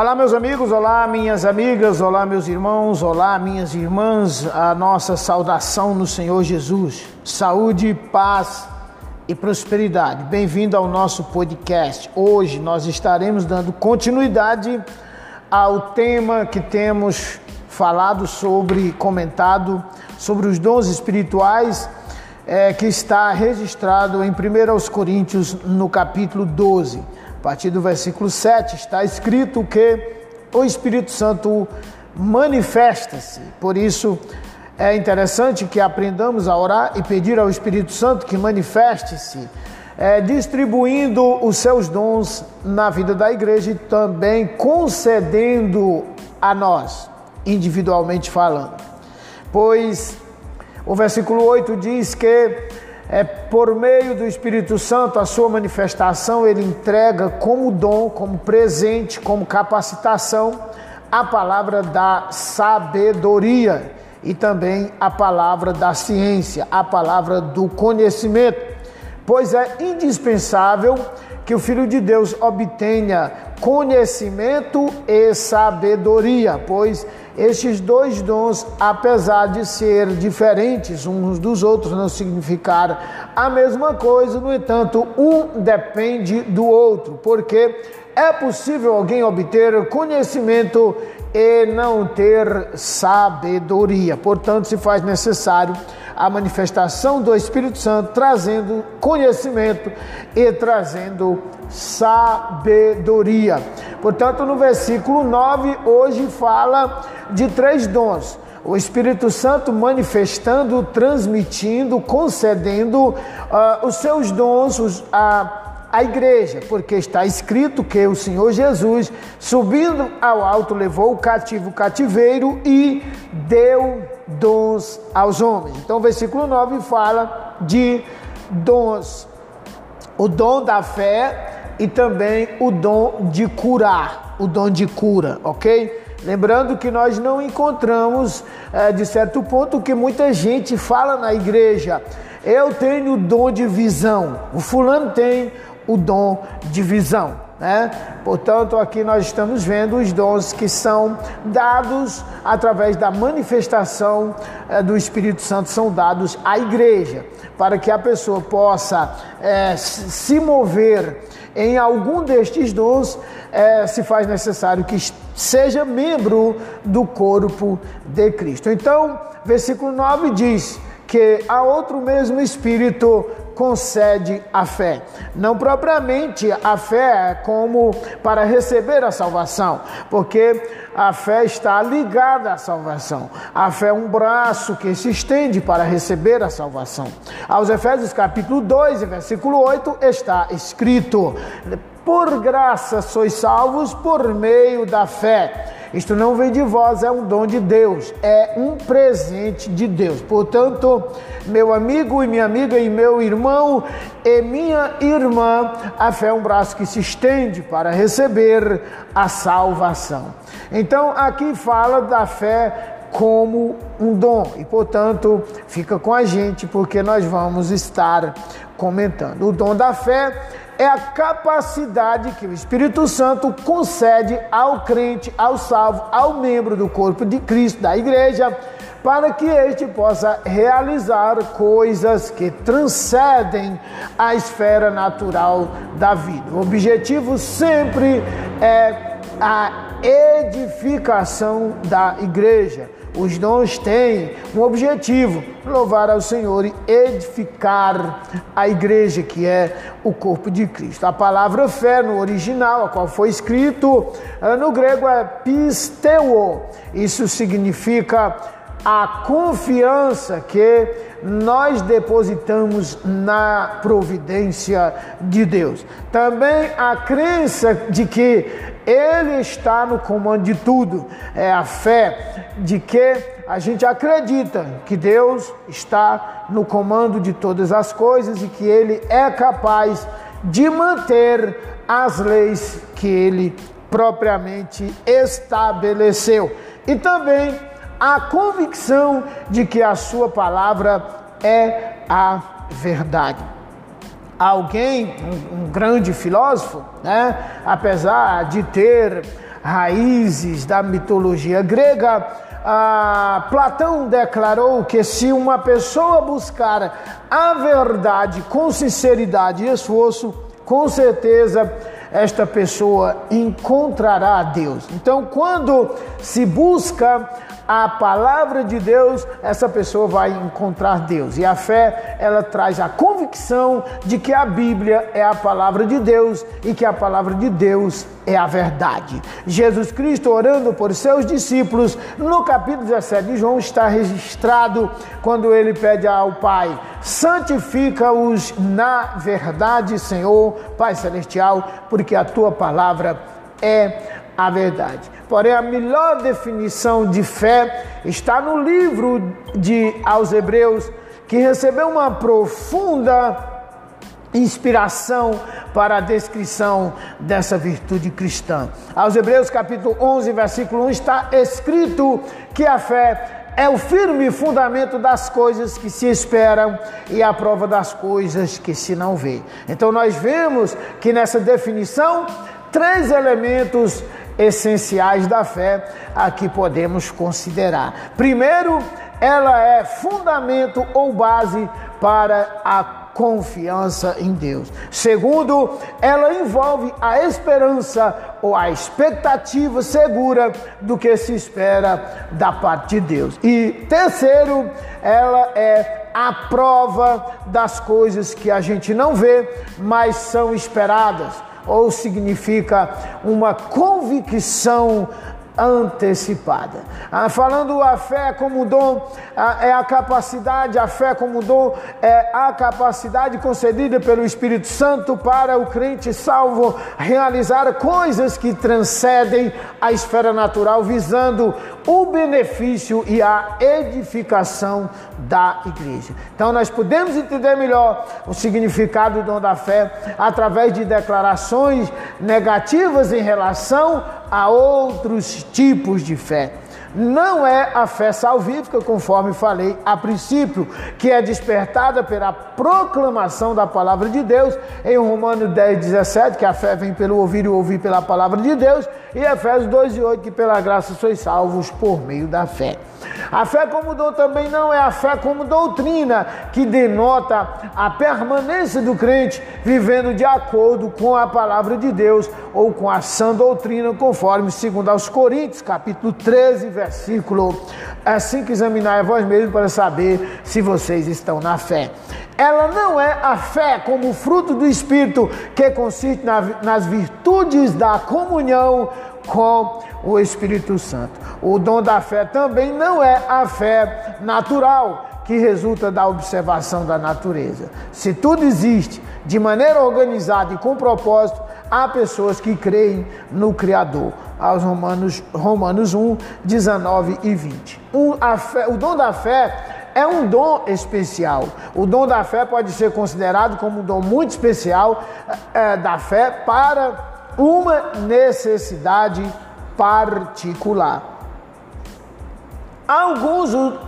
Olá, meus amigos, olá, minhas amigas, olá, meus irmãos, olá, minhas irmãs, a nossa saudação no Senhor Jesus. Saúde, paz e prosperidade. Bem-vindo ao nosso podcast. Hoje nós estaremos dando continuidade ao tema que temos falado sobre, comentado sobre os dons espirituais, é, que está registrado em 1 Coríntios, no capítulo 12. A partir do versículo 7 está escrito que o Espírito Santo manifesta-se. Por isso é interessante que aprendamos a orar e pedir ao Espírito Santo que manifeste-se, é, distribuindo os seus dons na vida da igreja e também concedendo a nós, individualmente falando. Pois o versículo 8 diz que é por meio do Espírito Santo, a sua manifestação, ele entrega como dom, como presente, como capacitação, a palavra da sabedoria e também a palavra da ciência, a palavra do conhecimento, pois é indispensável que o Filho de Deus obtenha conhecimento e sabedoria, pois estes dois dons, apesar de ser diferentes uns dos outros, não significar a mesma coisa, no entanto, um depende do outro, porque é possível alguém obter conhecimento e não ter sabedoria. Portanto, se faz necessário a manifestação do Espírito Santo, trazendo conhecimento e trazendo sabedoria. Portanto, no versículo 9, hoje fala de três dons. O Espírito Santo manifestando, transmitindo, concedendo uh, os seus dons os, a, a igreja, porque está escrito que o Senhor Jesus, subindo ao alto, levou o cativo cativeiro e deu dons aos homens. Então, o versículo 9 fala de dons: o dom da fé e também o dom de curar, o dom de cura, ok? Lembrando que nós não encontramos, é, de certo ponto, que muita gente fala na igreja: eu tenho o dom de visão, o fulano tem o dom de visão. Né? Portanto, aqui nós estamos vendo os dons que são dados através da manifestação é, do Espírito Santo, são dados à igreja, para que a pessoa possa é, se mover em algum destes dons, é, se faz necessário que seja membro do corpo de Cristo. Então, versículo 9 diz que a outro mesmo Espírito concede a fé. Não propriamente a fé como para receber a salvação, porque a fé está ligada à salvação. A fé é um braço que se estende para receber a salvação. Aos Efésios capítulo 2, versículo 8 está escrito: Por graça sois salvos por meio da fé isto não vem de vós, é um dom de Deus, é um presente de Deus. Portanto, meu amigo e minha amiga e meu irmão e minha irmã, a fé é um braço que se estende para receber a salvação. Então, aqui fala da fé como um dom e, portanto, fica com a gente porque nós vamos estar comentando. O dom da fé é a capacidade que o Espírito Santo concede ao crente, ao salvo, ao membro do corpo de Cristo, da igreja, para que este possa realizar coisas que transcendem a esfera natural da vida. O objetivo sempre é a edificação da igreja os dons têm um objetivo: louvar ao Senhor e edificar a igreja, que é o corpo de Cristo. A palavra fé no original, a qual foi escrito eh, no grego, é pisteuo. Isso significa a confiança que nós depositamos na providência de Deus. Também a crença de que Ele está no comando de tudo. É a fé de que a gente acredita que Deus está no comando de todas as coisas e que Ele é capaz de manter as leis que Ele propriamente estabeleceu. E também a convicção de que a sua palavra é a verdade. Alguém, um, um grande filósofo, né, apesar de ter raízes da mitologia grega, ah, Platão declarou que se uma pessoa buscar a verdade com sinceridade e esforço, com certeza esta pessoa encontrará Deus. Então, quando se busca a palavra de Deus, essa pessoa vai encontrar Deus. E a fé, ela traz a convicção de que a Bíblia é a palavra de Deus e que a palavra de Deus é a verdade. Jesus Cristo orando por seus discípulos, no capítulo 17 de João está registrado quando ele pede ao Pai: santifica-os na verdade, Senhor, Pai celestial, porque a tua palavra é a verdade. Porém, a melhor definição de fé está no livro de aos Hebreus, que recebeu uma profunda inspiração para a descrição dessa virtude cristã. Aos Hebreus capítulo 11, versículo 1 está escrito que a fé é o firme fundamento das coisas que se esperam e a prova das coisas que se não vê. Então nós vemos que nessa definição três elementos essenciais da fé aqui podemos considerar. Primeiro, ela é fundamento ou base para a confiança em Deus. Segundo, ela envolve a esperança ou a expectativa segura do que se espera da parte de Deus. E terceiro, ela é a prova das coisas que a gente não vê, mas são esperadas ou significa uma convicção antecipada. Ah, falando a fé como dom, ah, é a capacidade, a fé como dom é a capacidade concedida pelo Espírito Santo para o crente salvo realizar coisas que transcendem a esfera natural, visando o benefício e a edificação da igreja. Então nós podemos entender melhor o significado do dom da fé através de declarações negativas em relação a outros tipos de fé. Não é a fé salvífica, conforme falei a princípio, que é despertada pela proclamação da palavra de Deus, em Romanos 10, 17, que a fé vem pelo ouvir e ouvir pela palavra de Deus, e Efésios 2 e 8, que pela graça sois salvos por meio da fé. A fé como dom também não é a fé como doutrina, que denota a permanência do crente vivendo de acordo com a palavra de Deus ou com a sã doutrina, conforme segundo aos Coríntios, capítulo 13, versículo. Assim que examinar vós mesmos para saber se vocês estão na fé. Ela não é a fé como fruto do Espírito, que consiste nas virtudes da comunhão com o Espírito Santo. O dom da fé também não é a fé natural, que resulta da observação da natureza. Se tudo existe de maneira organizada e com propósito, há pessoas que creem no Criador. Aos Romanos, Romanos 1, 19 e 20. Um, fé, o dom da fé é um dom especial. O dom da fé pode ser considerado como um dom muito especial é, da fé para uma necessidade particular. Alguns o,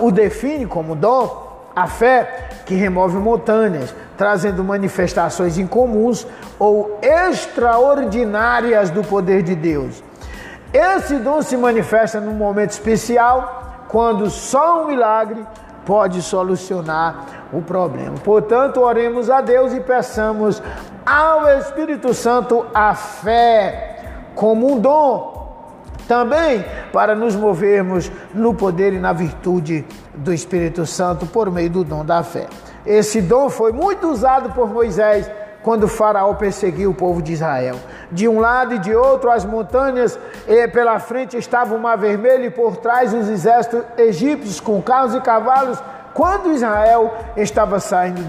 o, o definem como dom a fé que remove montanhas, trazendo manifestações incomuns ou extraordinárias do poder de Deus. Esse dom se manifesta num momento especial, quando só um milagre pode solucionar o problema. Portanto, oremos a Deus e peçamos ao Espírito Santo a fé como um dom. Também para nos movermos no poder e na virtude do Espírito Santo por meio do dom da fé. Esse dom foi muito usado por Moisés quando Faraó perseguiu o povo de Israel. De um lado e de outro, as montanhas, e pela frente estava o Mar Vermelho, e por trás os exércitos egípcios com carros e cavalos quando Israel estava saindo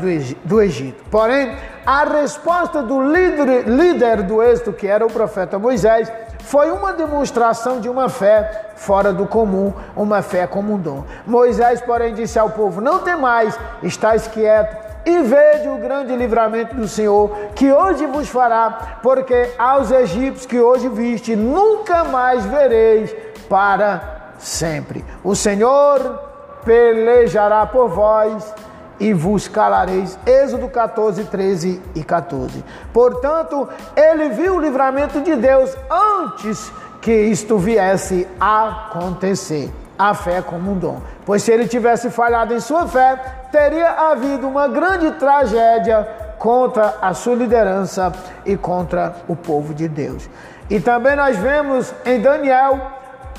do Egito. Porém, a resposta do líder, líder do êxito, que era o profeta Moisés, foi uma demonstração de uma fé fora do comum, uma fé como um dom. Moisés, porém, disse ao povo: Não temais, estáis quieto e vede o grande livramento do Senhor, que hoje vos fará, porque aos egípcios que hoje viste, nunca mais vereis para sempre. O Senhor pelejará por vós e vos calareis. Êxodo 14, 13 e 14. Portanto, ele viu o livramento de Deus antes que isto viesse a acontecer. A fé como um dom. Pois se ele tivesse falhado em sua fé, teria havido uma grande tragédia contra a sua liderança e contra o povo de Deus. E também nós vemos em Daniel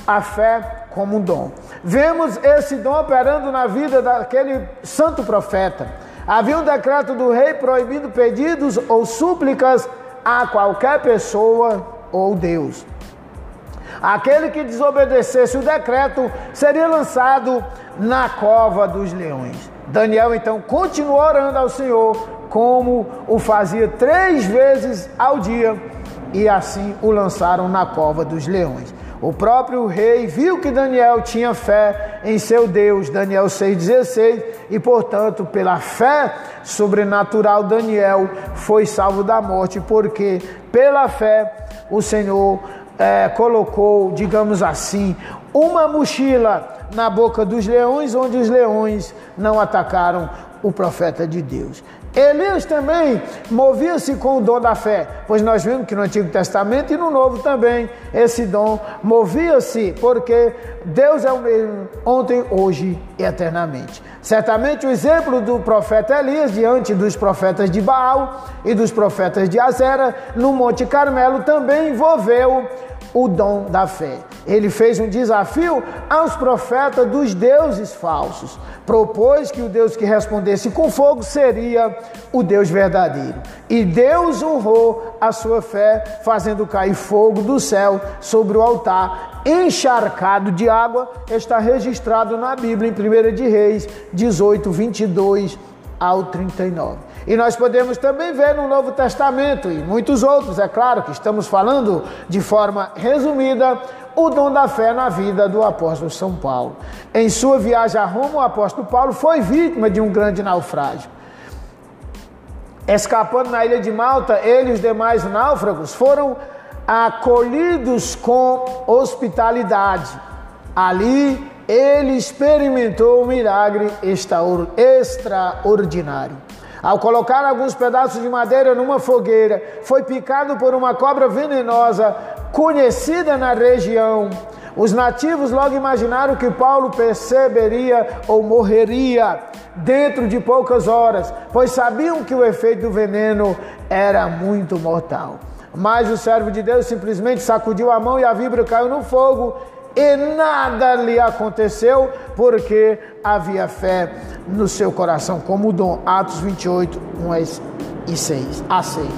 a fé como um dom. Vemos esse dom operando na vida daquele santo profeta. Havia um decreto do rei proibindo pedidos ou súplicas a qualquer pessoa ou Deus. Aquele que desobedecesse o decreto seria lançado na cova dos leões. Daniel então continuou orando ao Senhor, como o fazia três vezes ao dia, e assim o lançaram na cova dos leões. O próprio rei viu que Daniel tinha fé em seu Deus, Daniel 6,16, e portanto, pela fé sobrenatural, Daniel foi salvo da morte, porque pela fé o Senhor é, colocou, digamos assim, uma mochila na boca dos leões, onde os leões não atacaram o profeta de Deus. Elias também movia-se com o dom da fé, pois nós vimos que no Antigo Testamento e no Novo também esse dom movia-se, porque Deus é o mesmo ontem, hoje e eternamente. Certamente o exemplo do profeta Elias diante dos profetas de Baal e dos profetas de Azera no Monte Carmelo também envolveu o dom da fé. Ele fez um desafio aos profetas dos deuses falsos. Propôs que o Deus que respondesse com fogo seria o Deus verdadeiro. E Deus honrou a sua fé, fazendo cair fogo do céu sobre o altar, encharcado de água. Está registrado na Bíblia, em 1 de Reis 18, 22 ao 39. E nós podemos também ver no Novo Testamento e muitos outros, é claro que estamos falando de forma resumida, o dom da fé na vida do apóstolo São Paulo. Em sua viagem a Roma, o apóstolo Paulo foi vítima de um grande naufrágio. Escapando na ilha de Malta, ele e os demais náufragos foram acolhidos com hospitalidade. Ali ele experimentou um milagre extraordinário. Ao colocar alguns pedaços de madeira numa fogueira, foi picado por uma cobra venenosa conhecida na região. Os nativos logo imaginaram que Paulo perceberia ou morreria dentro de poucas horas, pois sabiam que o efeito do veneno era muito mortal. Mas o servo de Deus simplesmente sacudiu a mão e a vibra caiu no fogo e nada lhe aconteceu, porque havia fé no seu coração, como dom. Atos 28, 1 e 6, a 6.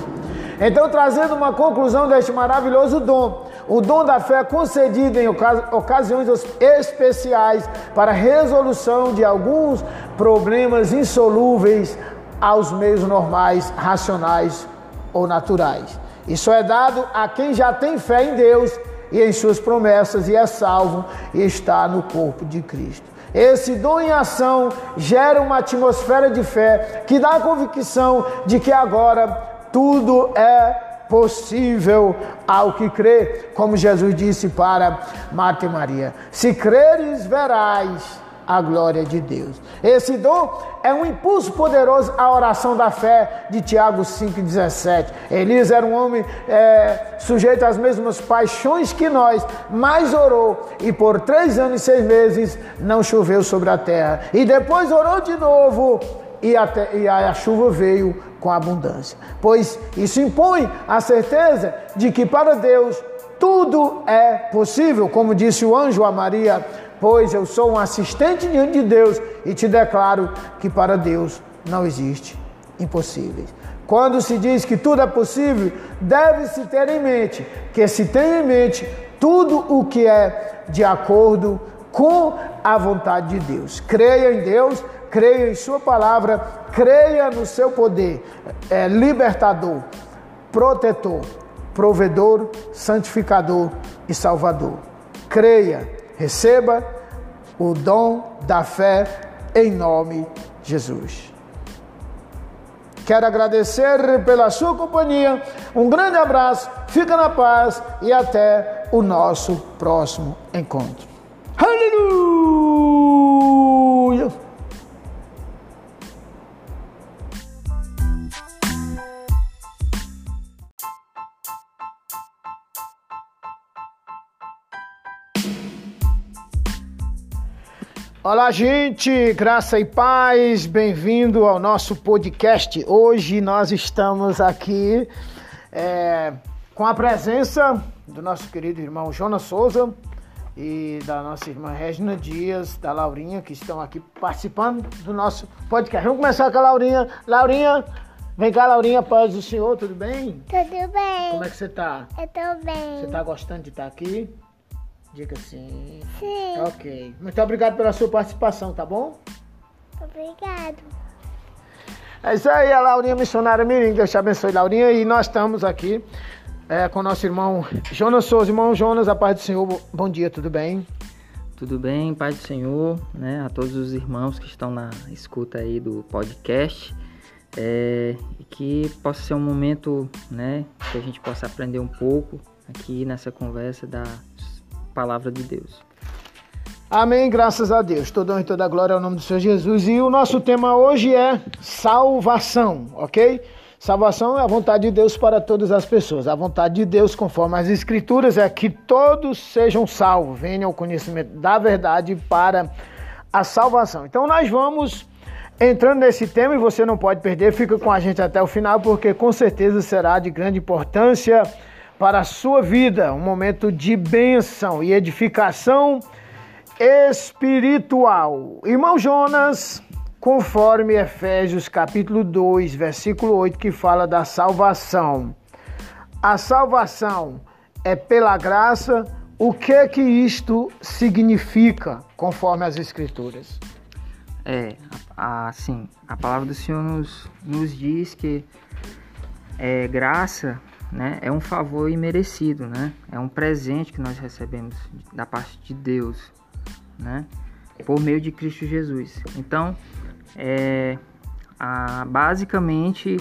Então, trazendo uma conclusão deste maravilhoso dom, o dom da fé concedido em ocasiões especiais para resolução de alguns problemas insolúveis aos meios normais, racionais ou naturais. Isso é dado a quem já tem fé em Deus e em suas promessas e é salvo e está no corpo de Cristo. Esse dom em ação gera uma atmosfera de fé que dá a convicção de que agora tudo é possível ao que crê, como Jesus disse para Marta e Maria: Se creres, verás a glória de Deus. Esse dom é um impulso poderoso à oração da fé de Tiago 5,17. Elias era um homem é, sujeito às mesmas paixões que nós, mas orou e por três anos e seis meses não choveu sobre a terra. E depois orou de novo e, até, e a chuva veio com abundância. Pois isso impõe a certeza de que para Deus tudo é possível, como disse o anjo a Maria pois eu sou um assistente diante de Deus e te declaro que para Deus não existe impossíveis. Quando se diz que tudo é possível, deve-se ter em mente que se tem em mente tudo o que é de acordo com a vontade de Deus. Creia em Deus, creia em Sua palavra, creia no seu poder é, libertador, protetor, provedor, santificador e salvador. Creia Receba o dom da fé em nome de Jesus. Quero agradecer pela sua companhia. Um grande abraço, fica na paz e até o nosso próximo encontro. Aleluia! Olá, gente, graça e paz, bem-vindo ao nosso podcast. Hoje nós estamos aqui é, com a presença do nosso querido irmão Jonas Souza e da nossa irmã Regina Dias, da Laurinha, que estão aqui participando do nosso podcast. Vamos começar com a Laurinha. Laurinha, vem cá, Laurinha, paz do Senhor, tudo bem? Tudo bem. Como é que você tá? Eu tô bem. Você tá gostando de estar aqui? Diga sim. Sim. Ok. Muito obrigado pela sua participação, tá bom? Obrigado. É isso aí, a Laurinha Missionária Mirim. Deus te abençoe, Laurinha. E nós estamos aqui é, com nosso irmão Jonas Souza. Irmão Jonas, a paz do Senhor. Bom dia, tudo bem? Tudo bem, Pai do Senhor, né? A todos os irmãos que estão na escuta aí do podcast. É, e que possa ser um momento, né? Que a gente possa aprender um pouco aqui nessa conversa da palavra de Deus. Amém, graças a Deus. Toda honra e toda glória ao nome do Senhor Jesus. E o nosso tema hoje é salvação, ok? Salvação é a vontade de Deus para todas as pessoas. A vontade de Deus, conforme as Escrituras, é que todos sejam salvos, venham ao conhecimento da verdade para a salvação. Então nós vamos entrando nesse tema e você não pode perder, fica com a gente até o final, porque com certeza será de grande importância para a sua vida, um momento de bênção e edificação espiritual. Irmão Jonas, conforme Efésios capítulo 2, versículo 8, que fala da salvação. A salvação é pela graça. O que que isto significa, conforme as escrituras? É, assim, a palavra do Senhor nos, nos diz que é, graça né, é um favor imerecido, né? É um presente que nós recebemos da parte de Deus, né? Por meio de Cristo Jesus. Então, é, a, basicamente,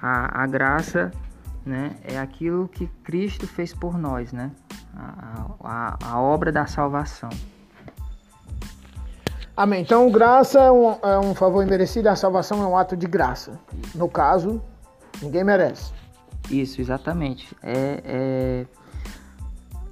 a, a graça né, é aquilo que Cristo fez por nós, né? A, a, a obra da salvação. Amém. Então, graça é um, é um favor imerecido, a salvação é um ato de graça. No caso, ninguém merece. Isso, exatamente. É, é,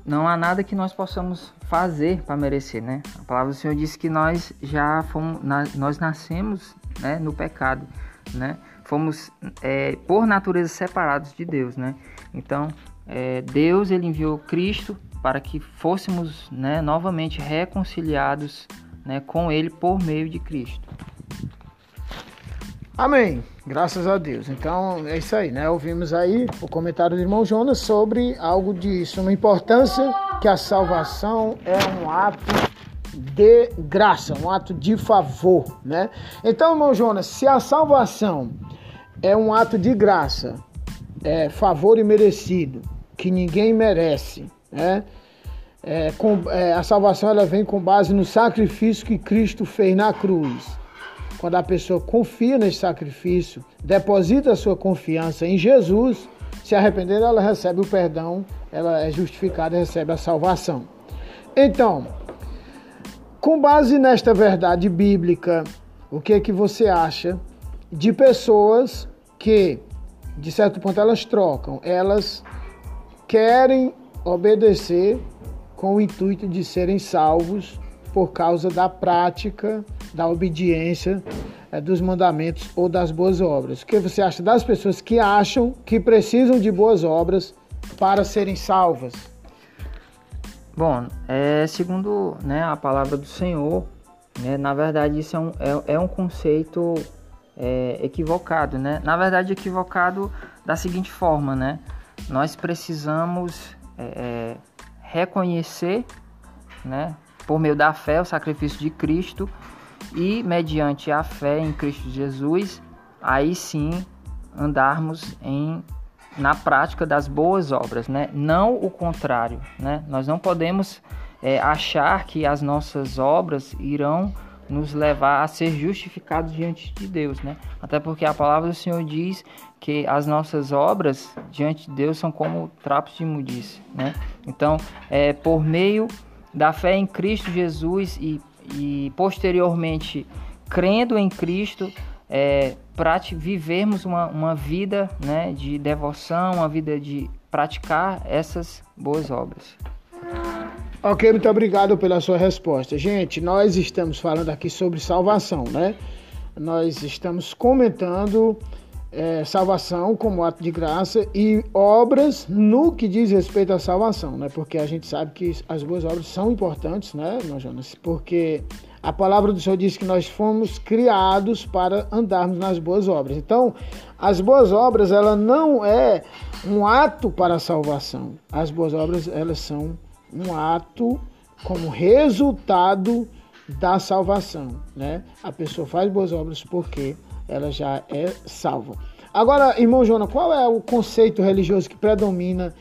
Não há nada que nós possamos fazer para merecer, né? A palavra do Senhor diz que nós já fomos, nós nascemos né, no pecado, né? Fomos é, por natureza separados de Deus, né? Então, é, Deus ele enviou Cristo para que fôssemos né, novamente reconciliados né, com Ele por meio de Cristo. Amém. Graças a Deus. Então é isso aí, né? Ouvimos aí o comentário do irmão Jonas sobre algo de suma importância, que a salvação é um ato de graça, um ato de favor, né? Então, irmão Jonas, se a salvação é um ato de graça, é favor e merecido, que ninguém merece, né? É, com, é, a salvação ela vem com base no sacrifício que Cristo fez na cruz quando a pessoa confia nesse sacrifício, deposita a sua confiança em Jesus, se arrepender, ela recebe o perdão, ela é justificada recebe a salvação. Então, com base nesta verdade bíblica, o que é que você acha de pessoas que, de certo ponto, elas trocam, elas querem obedecer com o intuito de serem salvos por causa da prática da obediência é, dos mandamentos ou das boas obras. O que você acha das pessoas que acham que precisam de boas obras para serem salvas? Bom, é, segundo né, a palavra do Senhor, né, na verdade isso é um, é, é um conceito é, equivocado, né? Na verdade equivocado da seguinte forma, né? Nós precisamos é, é, reconhecer, né, por meio da fé, o sacrifício de Cristo e mediante a fé em Cristo Jesus, aí sim andarmos em na prática das boas obras, né? Não o contrário, né? Nós não podemos é, achar que as nossas obras irão nos levar a ser justificados diante de Deus, né? Até porque a palavra do Senhor diz que as nossas obras diante de Deus são como trapos de imundícia, né? Então, é por meio da fé em Cristo Jesus e e posteriormente crendo em Cristo é, para vivermos uma, uma vida né, de devoção, uma vida de praticar essas boas obras. Ok, muito obrigado pela sua resposta. Gente, nós estamos falando aqui sobre salvação, né? Nós estamos comentando é, salvação como ato de graça e obras no que diz respeito à salvação, né? Porque a gente sabe que as boas obras são importantes, né, Jonas? Porque a palavra do Senhor diz que nós fomos criados para andarmos nas boas obras. Então, as boas obras, ela não é um ato para a salvação. As boas obras, elas são um ato como resultado da salvação, né? A pessoa faz boas obras porque ela já é salva. Agora, irmão Jona, qual é o conceito religioso que predomina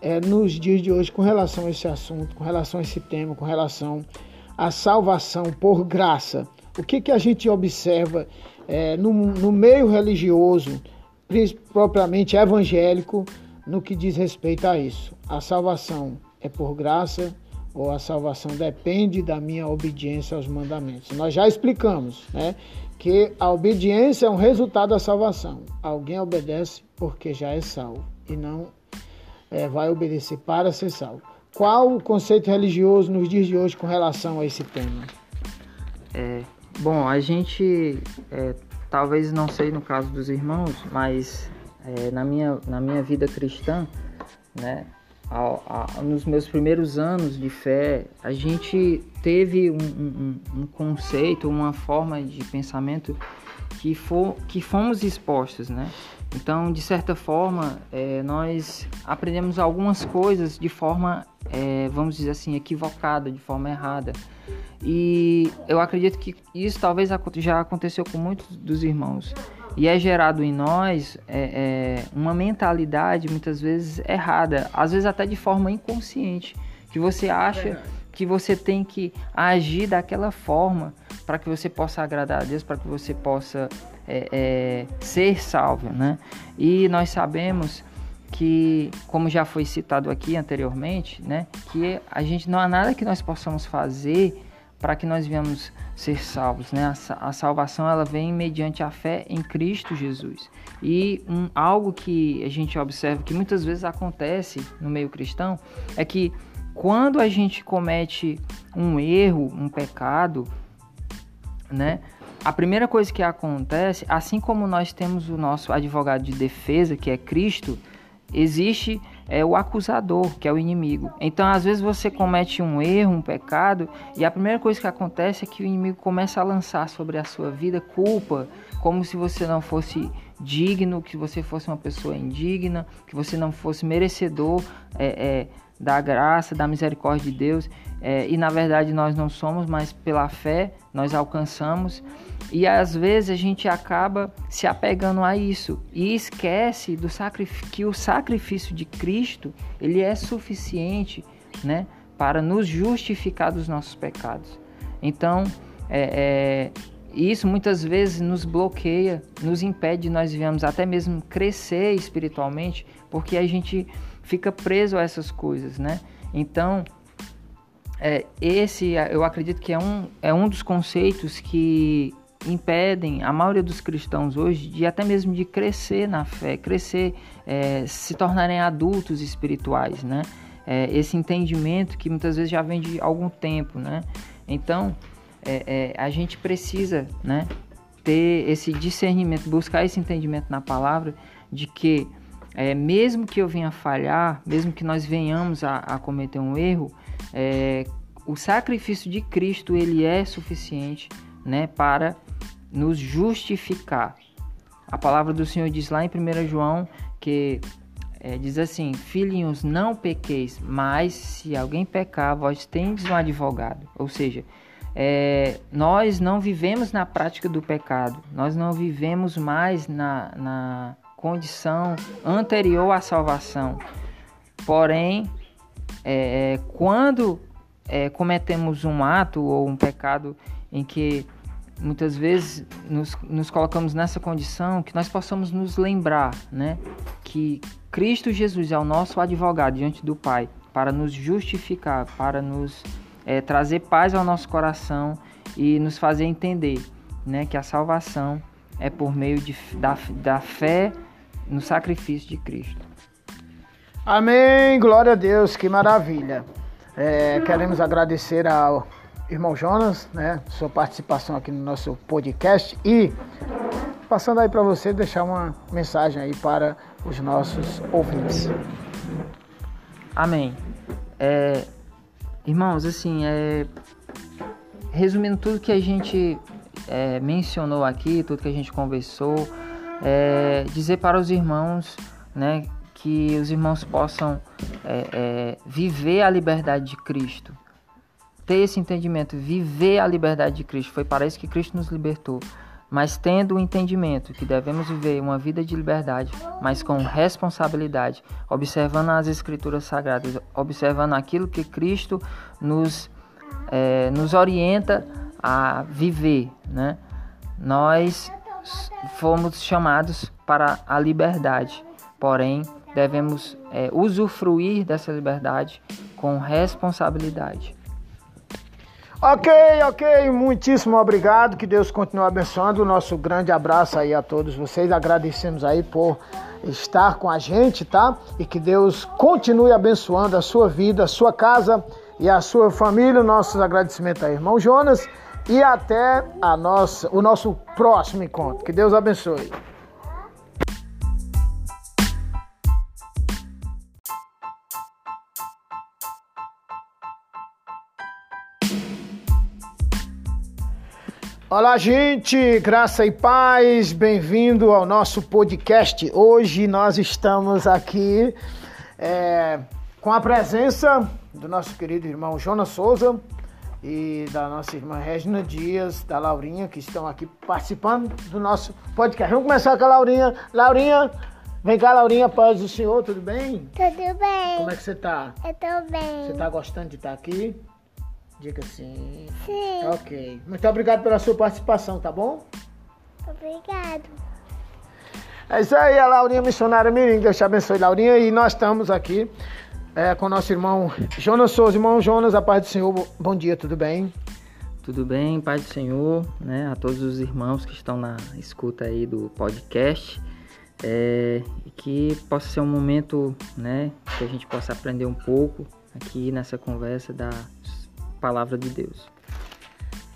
é, nos dias de hoje com relação a esse assunto, com relação a esse tema, com relação a salvação por graça. O que, que a gente observa é, no, no meio religioso, propriamente evangélico, no que diz respeito a isso? A salvação é por graça ou a salvação depende da minha obediência aos mandamentos? Nós já explicamos, né? Que a obediência é um resultado da salvação. Alguém obedece porque já é salvo e não é, vai obedecer para ser salvo. Qual o conceito religioso nos dias de hoje com relação a esse tema? É, bom, a gente, é, talvez não sei no caso dos irmãos, mas é, na, minha, na minha vida cristã, né, ao, ao, nos meus primeiros anos de fé, a gente teve um, um, um conceito, uma forma de pensamento que, for, que fomos expostos, né? Então, de certa forma, é, nós aprendemos algumas coisas de forma, é, vamos dizer assim, equivocada, de forma errada. E eu acredito que isso talvez já aconteceu com muitos dos irmãos. E é gerado em nós é, é uma mentalidade muitas vezes errada, às vezes até de forma inconsciente, que você acha que você tem que agir daquela forma para que você possa agradar a Deus, para que você possa é, é, ser salvo, né? E nós sabemos que, como já foi citado aqui anteriormente, né, que a gente não há nada que nós possamos fazer para que nós venhamos ser salvos, né? A, salvação ela vem mediante a fé em Cristo Jesus. E um, algo que a gente observa que muitas vezes acontece no meio cristão é que quando a gente comete um erro, um pecado, né? A primeira coisa que acontece, assim como nós temos o nosso advogado de defesa, que é Cristo, existe é, o acusador, que é o inimigo. Então, às vezes você comete um erro, um pecado, e a primeira coisa que acontece é que o inimigo começa a lançar sobre a sua vida culpa, como se você não fosse digno, que você fosse uma pessoa indigna, que você não fosse merecedor é, é, da graça, da misericórdia de Deus. É, e na verdade nós não somos, mas pela fé nós alcançamos. E às vezes a gente acaba se apegando a isso e esquece do que o sacrifício de Cristo ele é suficiente, né, para nos justificar dos nossos pecados. Então, é, é, isso muitas vezes nos bloqueia, nos impede de nós vivemos até mesmo crescer espiritualmente, porque a gente fica preso a essas coisas, né? Então, é, esse eu acredito que é um, é um dos conceitos que impedem a maioria dos cristãos hoje de até mesmo de crescer na fé, crescer, é, se tornarem adultos espirituais, né? É, esse entendimento que muitas vezes já vem de algum tempo, né? Então, é, é a gente precisa, né, ter esse discernimento, buscar esse entendimento na palavra de que é, mesmo que eu venha falhar, mesmo que nós venhamos a, a cometer um erro, é, o sacrifício de Cristo ele é suficiente né, para nos justificar. A palavra do Senhor diz lá em 1 João que é, diz assim: Filhinhos, não pequeis, mas se alguém pecar, vós tendes um advogado. Ou seja, é, nós não vivemos na prática do pecado, nós não vivemos mais na, na condição anterior à salvação. Porém, é, quando é, cometemos um ato ou um pecado em que muitas vezes nos, nos colocamos nessa condição, que nós possamos nos lembrar né, que Cristo Jesus é o nosso advogado diante do Pai para nos justificar, para nos é, trazer paz ao nosso coração e nos fazer entender né, que a salvação é por meio de, da, da fé no sacrifício de Cristo. Amém, glória a Deus, que maravilha. É, queremos agradecer ao irmão Jonas, né, sua participação aqui no nosso podcast e passando aí para você deixar uma mensagem aí para os nossos ouvintes. Amém. É, irmãos, assim, é, resumindo tudo que a gente é, mencionou aqui, tudo que a gente conversou, é, dizer para os irmãos, né, que os irmãos possam é, é, viver a liberdade de Cristo, ter esse entendimento, viver a liberdade de Cristo. Foi para isso que Cristo nos libertou. Mas tendo o entendimento que devemos viver uma vida de liberdade, mas com responsabilidade, observando as Escrituras Sagradas, observando aquilo que Cristo nos, é, nos orienta a viver, né? Nós fomos chamados para a liberdade, porém devemos é, usufruir dessa liberdade com responsabilidade. Ok, ok, muitíssimo obrigado. Que Deus continue abençoando. Nosso grande abraço aí a todos vocês. Agradecemos aí por estar com a gente, tá? E que Deus continue abençoando a sua vida, a sua casa e a sua família. Nossos agradecimentos aí, irmão Jonas. E até a nossa, o nosso próximo encontro. Que Deus abençoe. Olá, gente, graça e paz, bem-vindo ao nosso podcast. Hoje nós estamos aqui é, com a presença do nosso querido irmão Jonas Souza e da nossa irmã Regina Dias, da Laurinha, que estão aqui participando do nosso podcast. Vamos começar com a Laurinha. Laurinha, vem cá, Laurinha, paz do Senhor, tudo bem? Tudo bem. Como é que você tá? Eu tô bem. Você tá gostando de estar aqui? Diga sim. Sim. Ok. Muito obrigado pela sua participação, tá bom? Obrigado. É isso aí, a Laurinha Missionária Mirim. Deus te abençoe, Laurinha. E nós estamos aqui é, com o nosso irmão Jonas Souza. Irmão Jonas, a paz do Senhor. Bom dia, tudo bem? Tudo bem, paz do Senhor, né? A todos os irmãos que estão na escuta aí do podcast. É, que possa ser um momento, né? Que a gente possa aprender um pouco aqui nessa conversa da palavra de Deus.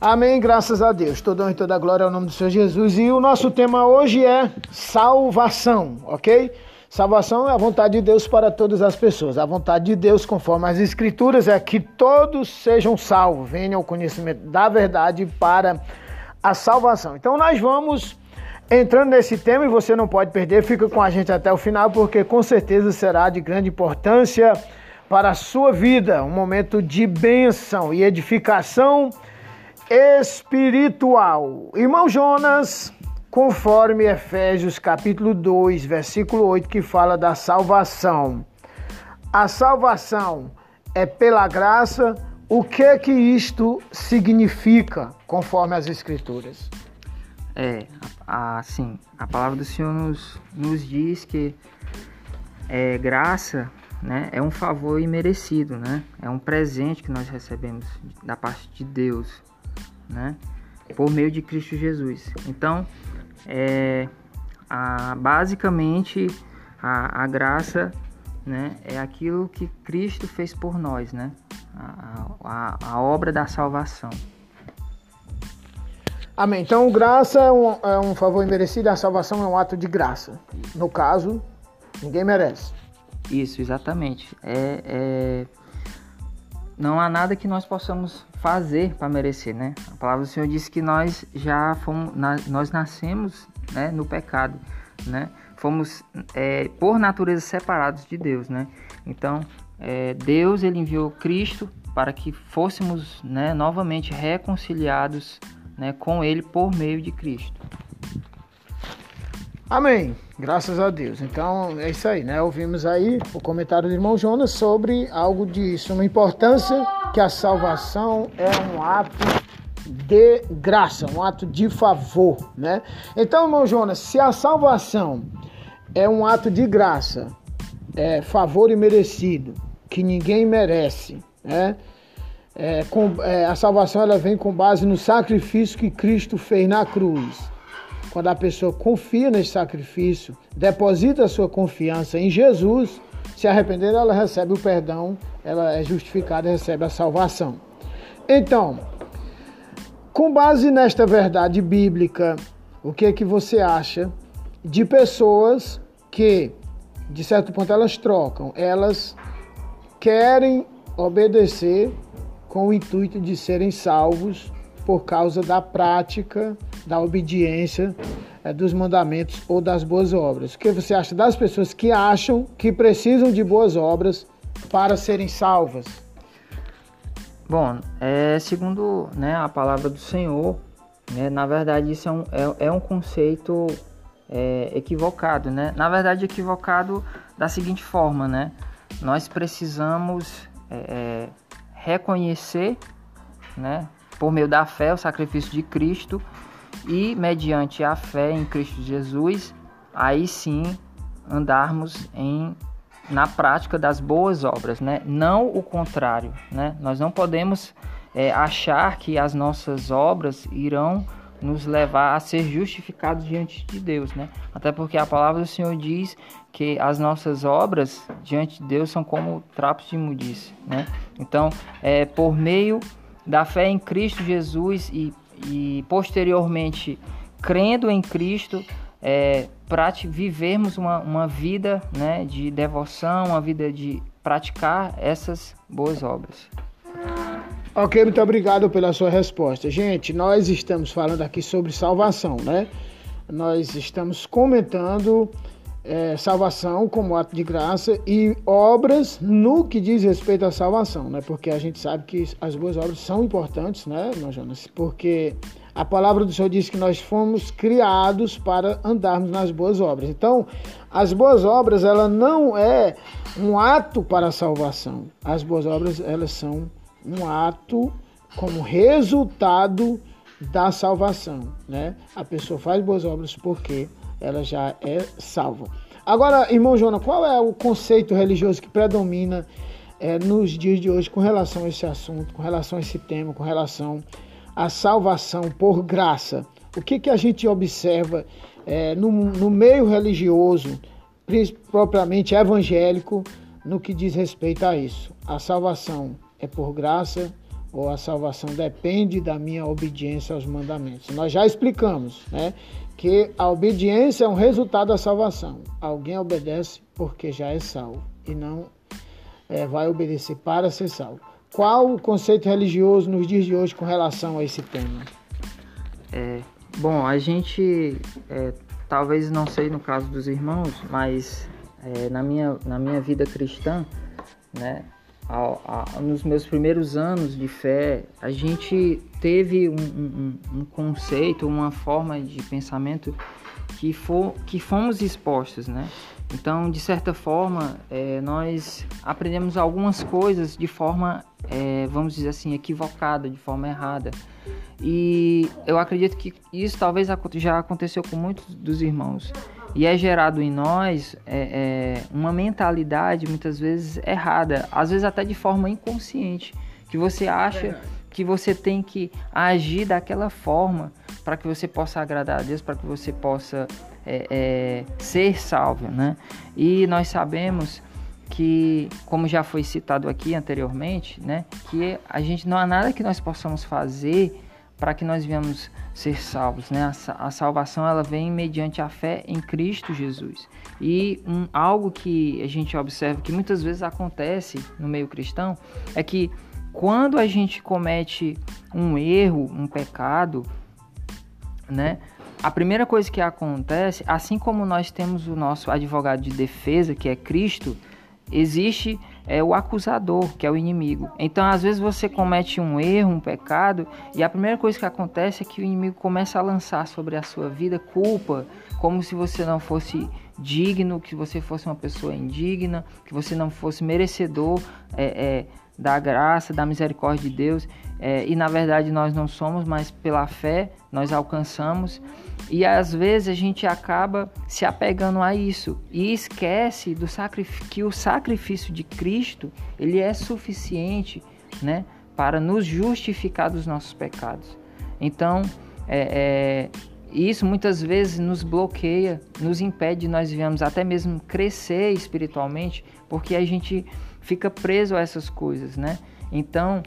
Amém, graças a Deus. Honra e toda glória ao nome do Senhor Jesus. E o nosso tema hoje é salvação, ok? Salvação é a vontade de Deus para todas as pessoas. A vontade de Deus, conforme as Escrituras, é que todos sejam salvos, venham ao conhecimento da verdade para a salvação. Então nós vamos entrando nesse tema e você não pode perder, fica com a gente até o final, porque com certeza será de grande importância para a sua vida, um momento de bênção e edificação espiritual. Irmão Jonas, conforme Efésios capítulo 2, versículo 8, que fala da salvação. A salvação é pela graça. O que que isto significa, conforme as escrituras? É, assim, a palavra do Senhor nos, nos diz que é, graça né, é um favor imerecido, né? É um presente que nós recebemos da parte de Deus, né? Por meio de Cristo Jesus. Então, é, a, basicamente, a, a graça né, é aquilo que Cristo fez por nós, né? A, a, a obra da salvação. Amém. Então, graça é um, é um favor imerecido, a salvação é um ato de graça. No caso, ninguém merece. Isso, exatamente. É, é, Não há nada que nós possamos fazer para merecer, né? A palavra do Senhor diz que nós já fomos, nós nascemos né, no pecado, né? Fomos é, por natureza separados de Deus, né? Então, é, Deus ele enviou Cristo para que fôssemos né, novamente reconciliados né, com Ele por meio de Cristo. Amém. Graças a Deus. Então é isso aí, né? Ouvimos aí o comentário do irmão Jonas sobre algo de suma importância, que a salvação é um ato de graça, um ato de favor, né? Então, irmão Jonas, se a salvação é um ato de graça, é favor e merecido, que ninguém merece, né? É, com, é, a salvação ela vem com base no sacrifício que Cristo fez na cruz quando a pessoa confia nesse sacrifício, deposita a sua confiança em Jesus, se arrepender, ela recebe o perdão, ela é justificada e recebe a salvação. Então, com base nesta verdade bíblica, o que é que você acha de pessoas que, de certo ponto, elas trocam, elas querem obedecer com o intuito de serem salvos por causa da prática, da obediência é, dos mandamentos ou das boas obras. O que você acha das pessoas que acham que precisam de boas obras para serem salvas? Bom, é, segundo né, a palavra do Senhor, né, na verdade isso é um, é, é um conceito é, equivocado, né? Na verdade equivocado da seguinte forma, né? Nós precisamos é, é, reconhecer, né, por meio da fé, o sacrifício de Cristo e mediante a fé em Cristo Jesus, aí sim andarmos em na prática das boas obras, né? Não o contrário, né? Nós não podemos é, achar que as nossas obras irão nos levar a ser justificados diante de Deus, né? Até porque a palavra do Senhor diz que as nossas obras diante de Deus são como trapos de imundícia, né? Então, é por meio da fé em Cristo Jesus e, e posteriormente crendo em Cristo, é, para vivermos uma, uma vida né, de devoção, uma vida de praticar essas boas obras. Ok, muito obrigado pela sua resposta. Gente, nós estamos falando aqui sobre salvação, né? Nós estamos comentando é, salvação como ato de graça e obras no que diz respeito à salvação, né? Porque a gente sabe que as boas obras são importantes, né, irmão Jonas? Porque a palavra do Senhor diz que nós fomos criados para andarmos nas boas obras. Então, as boas obras, ela não é um ato para a salvação. As boas obras, elas são um ato como resultado da salvação, né? A pessoa faz boas obras porque ela já é salva. Agora, irmão Jonas, qual é o conceito religioso que predomina é, nos dias de hoje com relação a esse assunto, com relação a esse tema, com relação à salvação por graça? O que, que a gente observa é, no, no meio religioso, propriamente evangélico, no que diz respeito a isso? A salvação é por graça ou a salvação depende da minha obediência aos mandamentos? Nós já explicamos, né? Que a obediência é um resultado da salvação. Alguém obedece porque já é salvo e não é, vai obedecer para ser salvo. Qual o conceito religioso nos dias de hoje com relação a esse tema? É, bom, a gente é, talvez não sei no caso dos irmãos, mas é, na, minha, na minha vida cristã, né, nos meus primeiros anos de fé, a gente teve um, um, um conceito, uma forma de pensamento que, for, que fomos expostos, né? Então, de certa forma, é, nós aprendemos algumas coisas de forma, é, vamos dizer assim, equivocada, de forma errada. E eu acredito que isso talvez já aconteceu com muitos dos irmãos. E é gerado em nós é, é, uma mentalidade muitas vezes errada, às vezes até de forma inconsciente, que você acha que você tem que agir daquela forma para que você possa agradar a Deus, para que você possa é, é, ser salvo, né? E nós sabemos que, como já foi citado aqui anteriormente, né, que a gente não há nada que nós possamos fazer para que nós venhamos ser salvos, né? A, salvação ela vem mediante a fé em Cristo Jesus. E um, algo que a gente observa que muitas vezes acontece no meio cristão é que quando a gente comete um erro, um pecado, né? A primeira coisa que acontece, assim como nós temos o nosso advogado de defesa, que é Cristo, existe é o acusador, que é o inimigo. Então, às vezes você comete um erro, um pecado, e a primeira coisa que acontece é que o inimigo começa a lançar sobre a sua vida culpa, como se você não fosse digno, que você fosse uma pessoa indigna, que você não fosse merecedor é, é, da graça, da misericórdia de Deus. É, e na verdade nós não somos, mas pela fé nós alcançamos. E às vezes a gente acaba se apegando a isso e esquece do que o sacrifício de Cristo ele é suficiente, né, para nos justificar dos nossos pecados. Então, é, é, isso muitas vezes nos bloqueia, nos impede de nós vivemos até mesmo crescer espiritualmente, porque a gente fica preso a essas coisas, né? Então,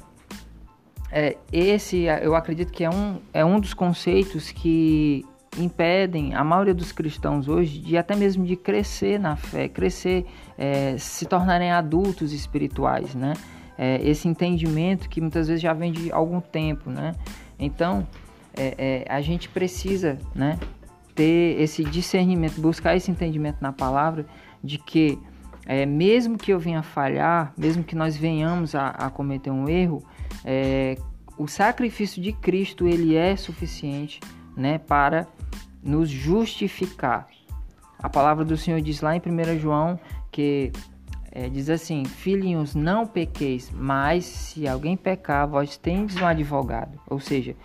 é, esse eu acredito que é um, é um dos conceitos que impedem a maioria dos cristãos hoje de até mesmo de crescer na fé, crescer, é, se tornarem adultos espirituais, né? É, esse entendimento que muitas vezes já vem de algum tempo, né? Então, é, é, a gente precisa, né, ter esse discernimento, buscar esse entendimento na palavra de que é, mesmo que eu venha falhar, mesmo que nós venhamos a, a cometer um erro, é, o sacrifício de Cristo ele é suficiente, né, para nos justificar. A palavra do Senhor diz lá em 1 João que é, diz assim: Filhinhos, não pequeis, mas se alguém pecar, vós tendes um advogado. Ou seja,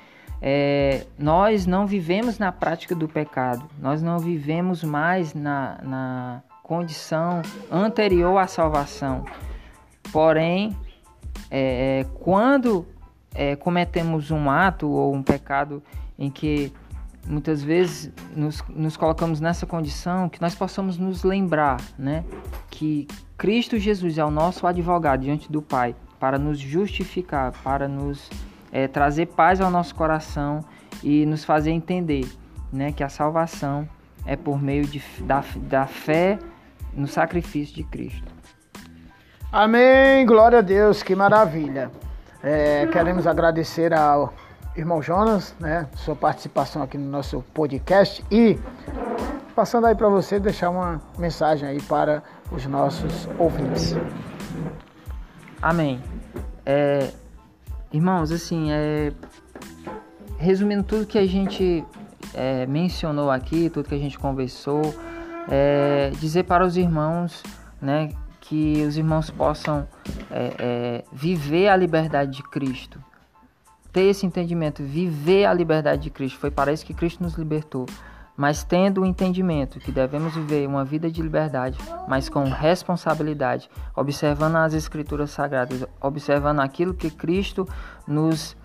é, nós não vivemos na prática do pecado, nós não vivemos mais na, na condição anterior à salvação. Porém, é, é quando é, cometemos um ato ou um pecado em que muitas vezes nos, nos colocamos nessa condição que nós possamos nos lembrar, né, que Cristo Jesus é o nosso advogado diante do Pai para nos justificar, para nos é, trazer paz ao nosso coração e nos fazer entender, né, que a salvação é por meio de, da, da fé no sacrifício de Cristo. Amém, glória a Deus, que maravilha. É, queremos agradecer ao irmão Jonas, né, sua participação aqui no nosso podcast e passando aí para você deixar uma mensagem aí para os nossos ouvintes. Amém. É, irmãos, assim, é, resumindo tudo que a gente é, mencionou aqui, tudo que a gente conversou, é, dizer para os irmãos, né, que os irmãos possam é, é, viver a liberdade de Cristo, ter esse entendimento, viver a liberdade de Cristo. Foi para isso que Cristo nos libertou. Mas tendo o entendimento que devemos viver uma vida de liberdade, mas com responsabilidade, observando as Escrituras Sagradas, observando aquilo que Cristo nos,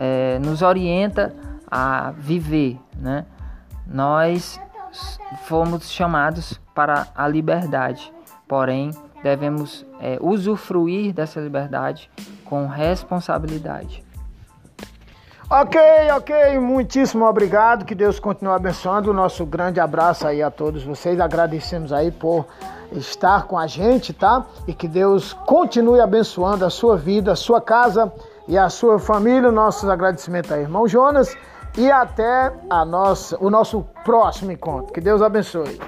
é, nos orienta a viver, né? Nós fomos chamados para a liberdade, porém devemos é, usufruir dessa liberdade com responsabilidade. Ok, ok, muitíssimo obrigado. Que Deus continue abençoando. Nosso grande abraço aí a todos vocês. Agradecemos aí por estar com a gente, tá? E que Deus continue abençoando a sua vida, a sua casa e a sua família. Nossos agradecimentos aí, irmão Jonas. E até a nossa, o nosso próximo encontro. Que Deus abençoe.